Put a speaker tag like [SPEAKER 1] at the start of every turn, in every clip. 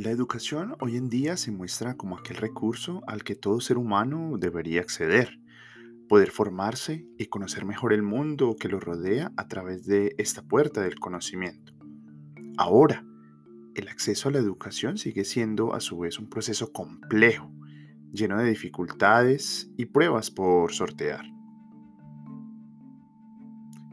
[SPEAKER 1] La educación hoy en día se muestra como aquel recurso al que todo ser humano debería acceder, poder formarse y conocer mejor el mundo que lo rodea a través de esta puerta del conocimiento. Ahora, el acceso a la educación sigue siendo a su vez un proceso complejo, lleno de dificultades y pruebas por sortear.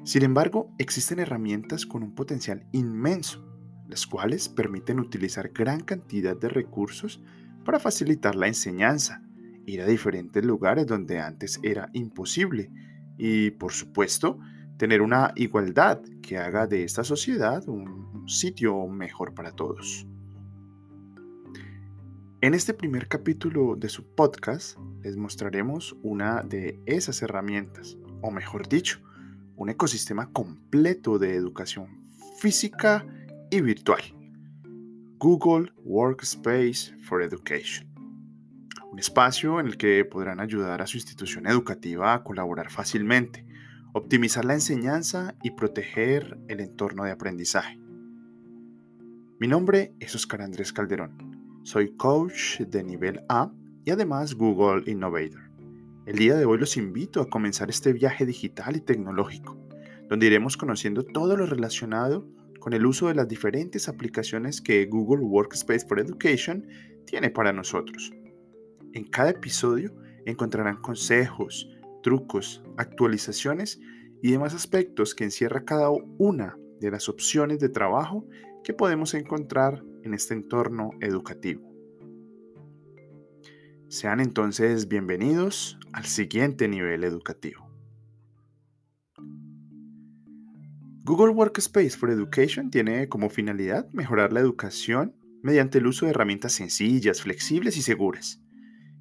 [SPEAKER 1] Sin embargo, existen herramientas con un potencial inmenso, las cuales permiten utilizar gran cantidad de recursos para facilitar la enseñanza, ir a diferentes lugares donde antes era imposible y, por supuesto, tener una igualdad que haga de esta sociedad un sitio mejor para todos. En este primer capítulo de su podcast les mostraremos una de esas herramientas, o mejor dicho, un ecosistema completo de educación física y virtual. Google Workspace for Education. Un espacio en el que podrán ayudar a su institución educativa a colaborar fácilmente, optimizar la enseñanza y proteger el entorno de aprendizaje. Mi nombre es Oscar Andrés Calderón. Soy coach de nivel A y además Google Innovator. El día de hoy los invito a comenzar este viaje digital y tecnológico, donde iremos conociendo todo lo relacionado con el uso de las diferentes aplicaciones que Google Workspace for Education tiene para nosotros. En cada episodio encontrarán consejos, trucos, actualizaciones y demás aspectos que encierra cada una de las opciones de trabajo que podemos encontrar en este entorno educativo. Sean entonces bienvenidos al siguiente nivel educativo. Google Workspace for Education tiene como finalidad mejorar la educación mediante el uso de herramientas sencillas, flexibles y seguras.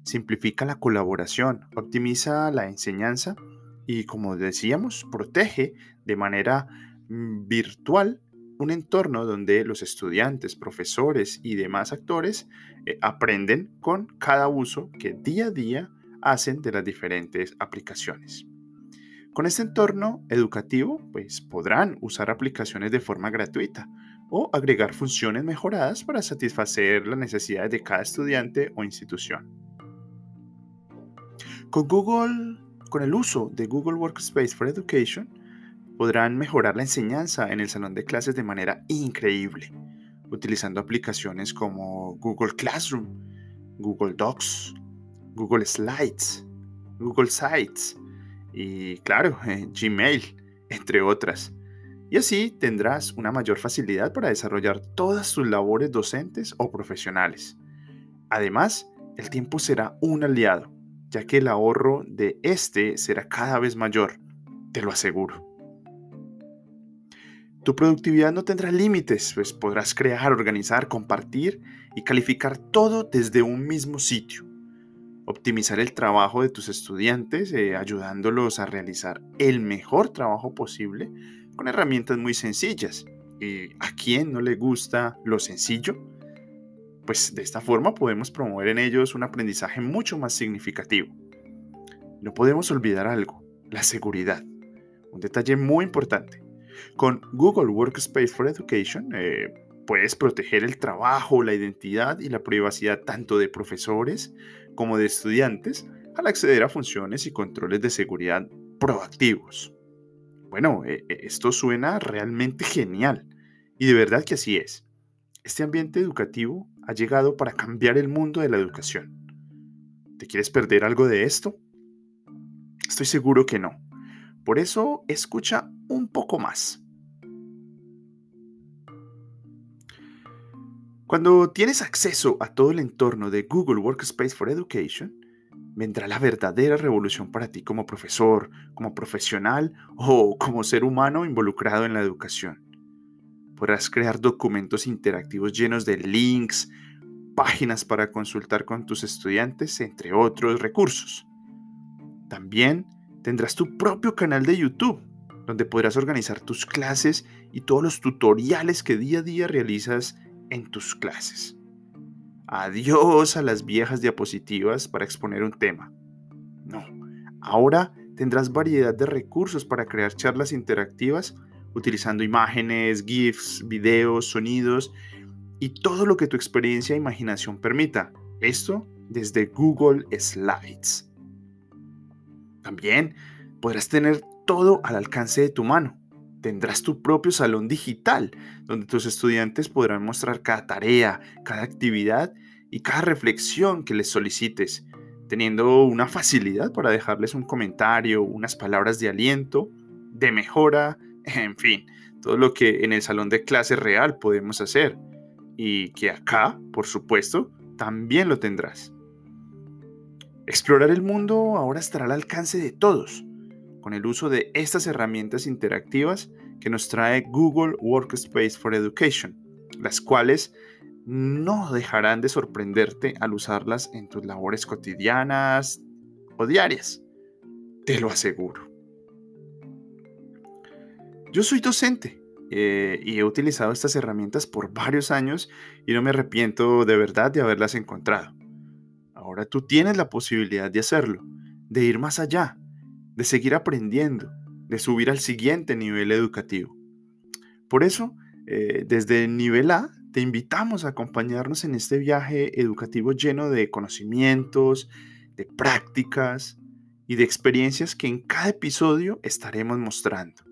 [SPEAKER 1] Simplifica la colaboración, optimiza la enseñanza y, como decíamos, protege de manera mm, virtual un entorno donde los estudiantes, profesores y demás actores eh, aprenden con cada uso que día a día hacen de las diferentes aplicaciones. Con este entorno educativo, pues podrán usar aplicaciones de forma gratuita o agregar funciones mejoradas para satisfacer las necesidades de cada estudiante o institución. Con Google, con el uso de Google Workspace for Education, podrán mejorar la enseñanza en el salón de clases de manera increíble, utilizando aplicaciones como Google Classroom, Google Docs, Google Slides, Google Sites y claro, eh, Gmail, entre otras. Y así tendrás una mayor facilidad para desarrollar todas tus labores docentes o profesionales. Además, el tiempo será un aliado, ya que el ahorro de este será cada vez mayor, te lo aseguro. Tu productividad no tendrá límites, pues podrás crear, organizar, compartir y calificar todo desde un mismo sitio. Optimizar el trabajo de tus estudiantes, eh, ayudándolos a realizar el mejor trabajo posible con herramientas muy sencillas. ¿Y a quién no le gusta lo sencillo? Pues de esta forma podemos promover en ellos un aprendizaje mucho más significativo. No podemos olvidar algo, la seguridad. Un detalle muy importante. Con Google Workspace for Education eh, puedes proteger el trabajo, la identidad y la privacidad tanto de profesores como de estudiantes al acceder a funciones y controles de seguridad proactivos. Bueno, eh, eh, esto suena realmente genial y de verdad que así es. Este ambiente educativo ha llegado para cambiar el mundo de la educación. ¿Te quieres perder algo de esto? Estoy seguro que no. Por eso escucha un poco más. Cuando tienes acceso a todo el entorno de Google Workspace for Education, vendrá la verdadera revolución para ti como profesor, como profesional o como ser humano involucrado en la educación. Podrás crear documentos interactivos llenos de links, páginas para consultar con tus estudiantes, entre otros recursos. También tendrás tu propio canal de YouTube, donde podrás organizar tus clases y todos los tutoriales que día a día realizas en tus clases. Adiós a las viejas diapositivas para exponer un tema. No, ahora tendrás variedad de recursos para crear charlas interactivas utilizando imágenes, GIFs, videos, sonidos y todo lo que tu experiencia e imaginación permita. Esto desde Google Slides. También podrás tener todo al alcance de tu mano. Tendrás tu propio salón digital donde tus estudiantes podrán mostrar cada tarea, cada actividad y cada reflexión que les solicites, teniendo una facilidad para dejarles un comentario, unas palabras de aliento, de mejora, en fin, todo lo que en el salón de clase real podemos hacer y que acá, por supuesto, también lo tendrás. Explorar el mundo ahora estará al alcance de todos, con el uso de estas herramientas interactivas que nos trae Google Workspace for Education, las cuales no dejarán de sorprenderte al usarlas en tus labores cotidianas o diarias. Te lo aseguro. Yo soy docente eh, y he utilizado estas herramientas por varios años y no me arrepiento de verdad de haberlas encontrado. Ahora tú tienes la posibilidad de hacerlo, de ir más allá, de seguir aprendiendo, de subir al siguiente nivel educativo. Por eso, eh, desde el nivel A, te invitamos a acompañarnos en este viaje educativo lleno de conocimientos, de prácticas y de experiencias que en cada episodio estaremos mostrando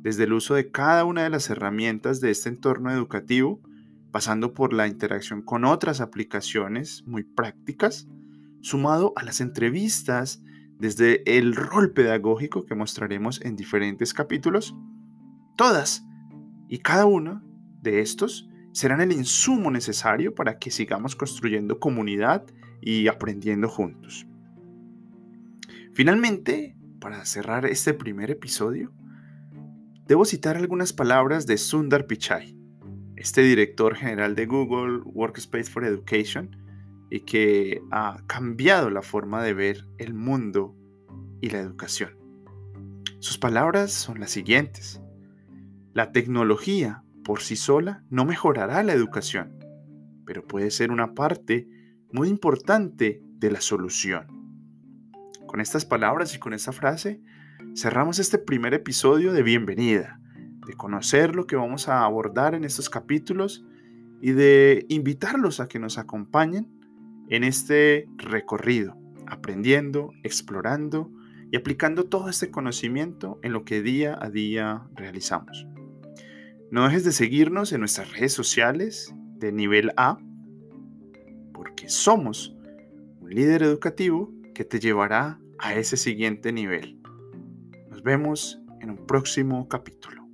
[SPEAKER 1] desde el uso de cada una de las herramientas de este entorno educativo, pasando por la interacción con otras aplicaciones muy prácticas, sumado a las entrevistas desde el rol pedagógico que mostraremos en diferentes capítulos, todas y cada uno de estos serán el insumo necesario para que sigamos construyendo comunidad y aprendiendo juntos. Finalmente, para cerrar este primer episodio, debo citar algunas palabras de Sundar Pichai, este director general de Google Workspace for Education, y que ha cambiado la forma de ver el mundo y la educación. Sus palabras son las siguientes. La tecnología por sí sola no mejorará la educación, pero puede ser una parte muy importante de la solución. Con estas palabras y con esta frase cerramos este primer episodio de bienvenida, de conocer lo que vamos a abordar en estos capítulos y de invitarlos a que nos acompañen en este recorrido, aprendiendo, explorando y aplicando todo este conocimiento en lo que día a día realizamos. No dejes de seguirnos en nuestras redes sociales de nivel A, porque somos un líder educativo que te llevará a ese siguiente nivel. Nos vemos en un próximo capítulo.